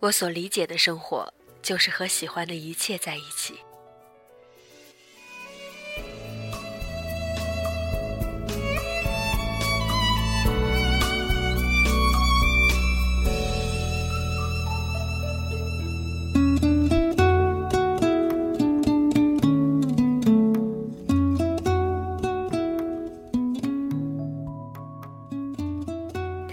我所理解的生活，就是和喜欢的一切在一起。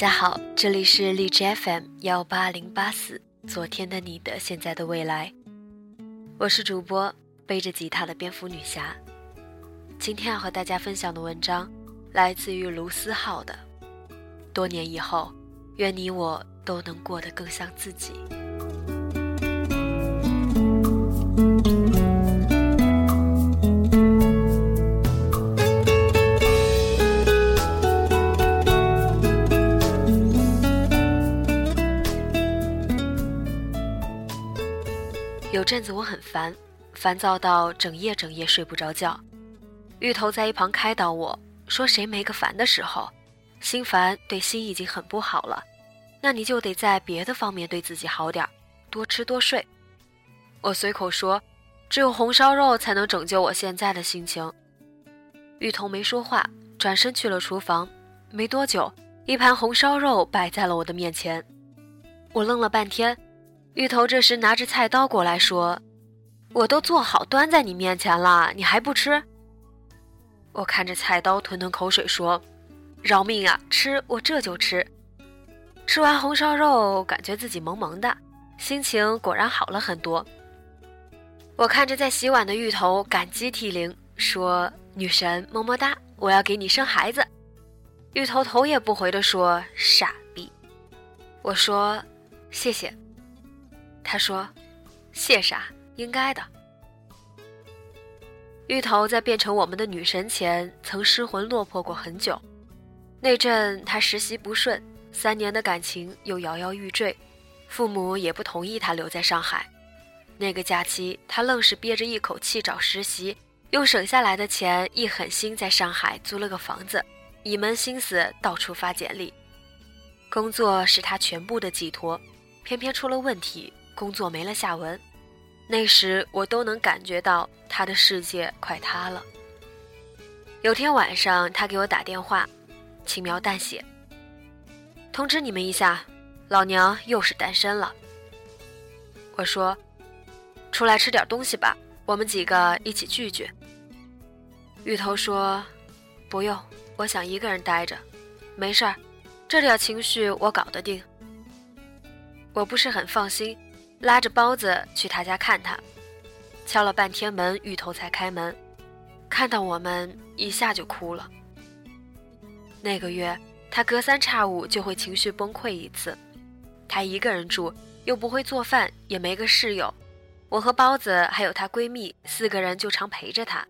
大家好，这里是荔枝 FM 幺八零八四。昨天的你的现在的未来，我是主播背着吉他的蝙蝠女侠。今天要和大家分享的文章来自于卢思浩的《多年以后，愿你我都能过得更像自己》。有阵子我很烦，烦躁到整夜整夜睡不着觉。芋头在一旁开导我说：“谁没个烦的时候？心烦对心已经很不好了，那你就得在别的方面对自己好点多吃多睡。”我随口说：“只有红烧肉才能拯救我现在的心情。”芋头没说话，转身去了厨房。没多久，一盘红烧肉摆在了我的面前。我愣了半天。芋头这时拿着菜刀过来说：“我都做好端在你面前了，你还不吃？”我看着菜刀吞吞口水说：“饶命啊，吃我这就吃。”吃完红烧肉，感觉自己萌萌的，心情果然好了很多。我看着在洗碗的芋头，感激涕零，说：“女神么么哒，我要给你生孩子。”芋头头也不回的说：“傻逼。”我说：“谢谢。”他说：“谢啥？应该的。”芋头在变成我们的女神前，曾失魂落魄过很久。那阵他实习不顺，三年的感情又摇摇欲坠，父母也不同意他留在上海。那个假期，他愣是憋着一口气找实习，用省下来的钱一狠心在上海租了个房子，一门心思到处发简历。工作是他全部的寄托，偏偏出了问题。工作没了下文，那时我都能感觉到他的世界快塌了。有天晚上，他给我打电话，轻描淡写：“通知你们一下，老娘又是单身了。”我说：“出来吃点东西吧，我们几个一起聚聚。”芋头说：“不用，我想一个人待着，没事儿，这点情绪我搞得定。”我不是很放心。拉着包子去他家看他，敲了半天门，芋头才开门。看到我们，一下就哭了。那个月，他隔三差五就会情绪崩溃一次。他一个人住，又不会做饭，也没个室友。我和包子还有她闺蜜四个人就常陪着她。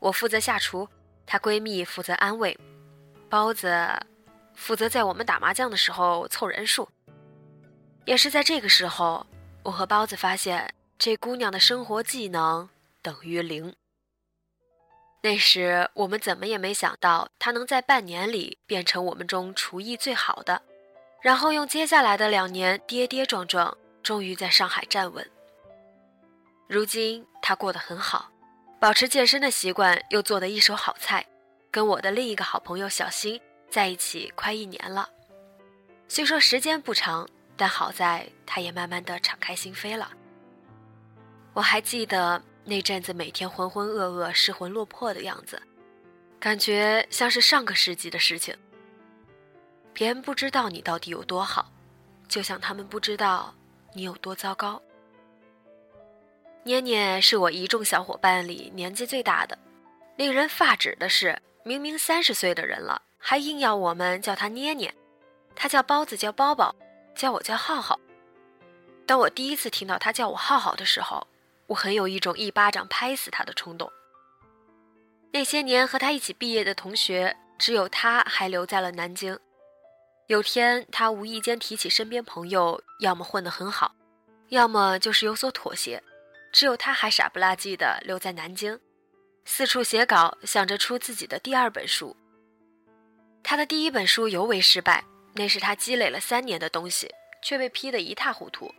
我负责下厨，她闺蜜负责安慰，包子负责在我们打麻将的时候凑人数。也是在这个时候。我和包子发现，这姑娘的生活技能等于零。那时我们怎么也没想到，她能在半年里变成我们中厨艺最好的，然后用接下来的两年跌跌撞撞，终于在上海站稳。如今她过得很好，保持健身的习惯，又做的一手好菜，跟我的另一个好朋友小新在一起快一年了。虽说时间不长。但好在，他也慢慢的敞开心扉了。我还记得那阵子每天浑浑噩噩、失魂落魄的样子，感觉像是上个世纪的事情。别人不知道你到底有多好，就像他们不知道你有多糟糕。捏捏是我一众小伙伴里年纪最大的，令人发指的是，明明三十岁的人了，还硬要我们叫他捏捏，他叫包子，叫包包。叫我叫浩浩。当我第一次听到他叫我浩浩的时候，我很有一种一巴掌拍死他的冲动。那些年和他一起毕业的同学，只有他还留在了南京。有天，他无意间提起身边朋友，要么混得很好，要么就是有所妥协，只有他还傻不拉几的留在南京，四处写稿，想着出自己的第二本书。他的第一本书尤为失败，那是他积累了三年的东西，却被批得一塌糊涂。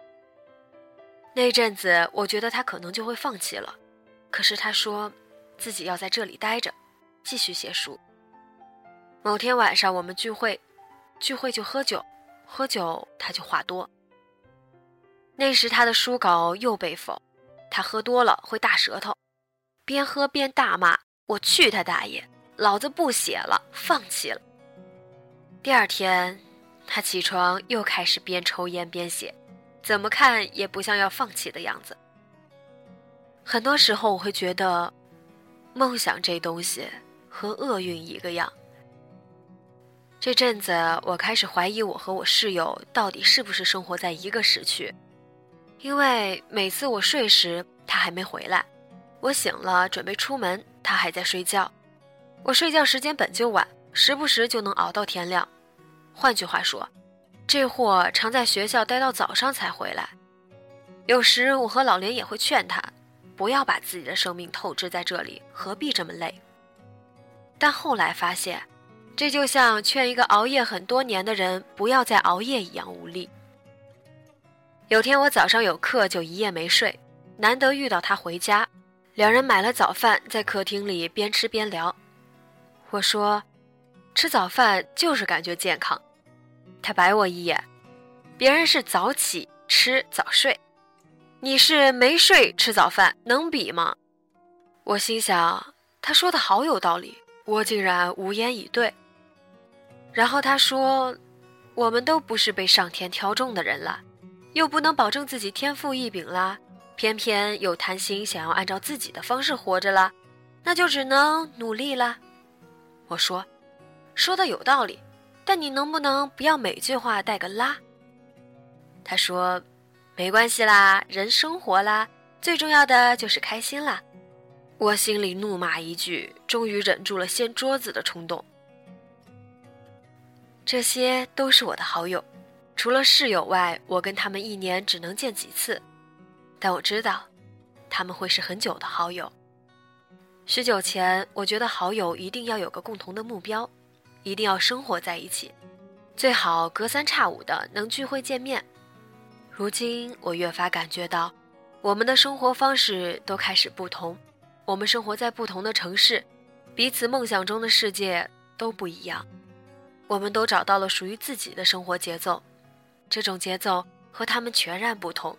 那阵子，我觉得他可能就会放弃了，可是他说，自己要在这里待着，继续写书。某天晚上我们聚会，聚会就喝酒，喝酒他就话多。那时他的书稿又被否，他喝多了会大舌头，边喝边大骂：“我去他大爷，老子不写了，放弃了。”第二天，他起床又开始边抽烟边写。怎么看也不像要放弃的样子。很多时候我会觉得，梦想这东西和厄运一个样。这阵子我开始怀疑我和我室友到底是不是生活在一个时区，因为每次我睡时他还没回来，我醒了准备出门他还在睡觉，我睡觉时间本就晚，时不时就能熬到天亮。换句话说。这货常在学校待到早上才回来，有时我和老林也会劝他，不要把自己的生命透支在这里，何必这么累？但后来发现，这就像劝一个熬夜很多年的人不要再熬夜一样无力。有天我早上有课，就一夜没睡，难得遇到他回家，两人买了早饭，在客厅里边吃边聊。我说，吃早饭就是感觉健康。他白我一眼，别人是早起吃早睡，你是没睡吃早饭，能比吗？我心想，他说的好有道理，我竟然无言以对。然后他说，我们都不是被上天挑中的人了，又不能保证自己天赋异禀啦，偏偏又贪心想要按照自己的方式活着啦，那就只能努力啦。我说，说的有道理。但你能不能不要每句话带个拉？他说：“没关系啦，人生活啦，最重要的就是开心啦。”我心里怒骂一句，终于忍住了掀桌子的冲动。这些都是我的好友，除了室友外，我跟他们一年只能见几次，但我知道，他们会是很久的好友。许久前，我觉得好友一定要有个共同的目标。一定要生活在一起，最好隔三差五的能聚会见面。如今我越发感觉到，我们的生活方式都开始不同，我们生活在不同的城市，彼此梦想中的世界都不一样。我们都找到了属于自己的生活节奏，这种节奏和他们全然不同，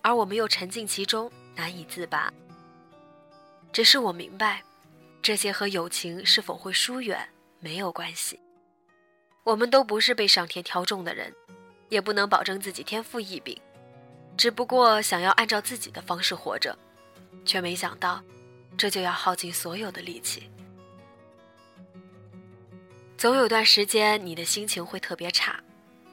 而我们又沉浸其中难以自拔。只是我明白，这些和友情是否会疏远。没有关系，我们都不是被上天挑中的人，也不能保证自己天赋异禀，只不过想要按照自己的方式活着，却没想到，这就要耗尽所有的力气。总有段时间，你的心情会特别差，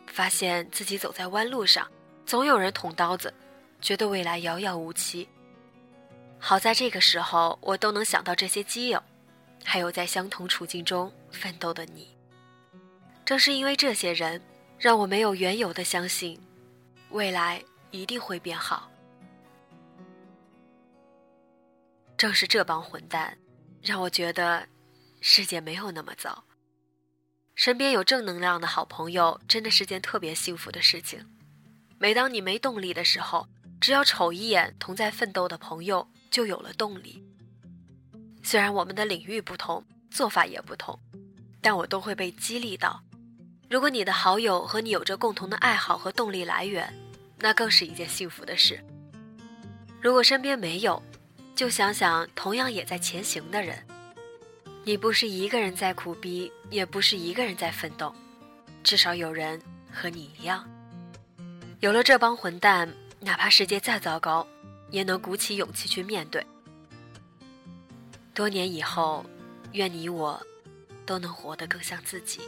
发现自己走在弯路上，总有人捅刀子，觉得未来遥遥无期。好在这个时候，我都能想到这些基友。还有在相同处境中奋斗的你，正是因为这些人，让我没有缘由的相信，未来一定会变好。正是这帮混蛋，让我觉得世界没有那么糟。身边有正能量的好朋友，真的是件特别幸福的事情。每当你没动力的时候，只要瞅一眼同在奋斗的朋友，就有了动力。虽然我们的领域不同，做法也不同，但我都会被激励到。如果你的好友和你有着共同的爱好和动力来源，那更是一件幸福的事。如果身边没有，就想想同样也在前行的人。你不是一个人在苦逼，也不是一个人在奋斗，至少有人和你一样。有了这帮混蛋，哪怕世界再糟糕，也能鼓起勇气去面对。多年以后，愿你我都能活得更像自己。